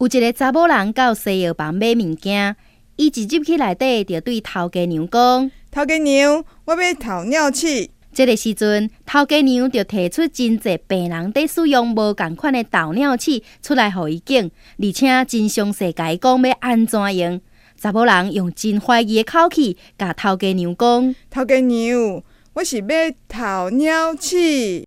有一个查某人到西药房买物件，伊一入去内底就对头家娘讲：“头家娘，我要头尿器。”这个时阵，头家娘就提出真济病人伫使用无共款的导尿器出来互伊见，而且真详细解讲要安怎用。查某人用真怀疑的口气，甲头家娘讲：“头家娘，我是要导尿器。”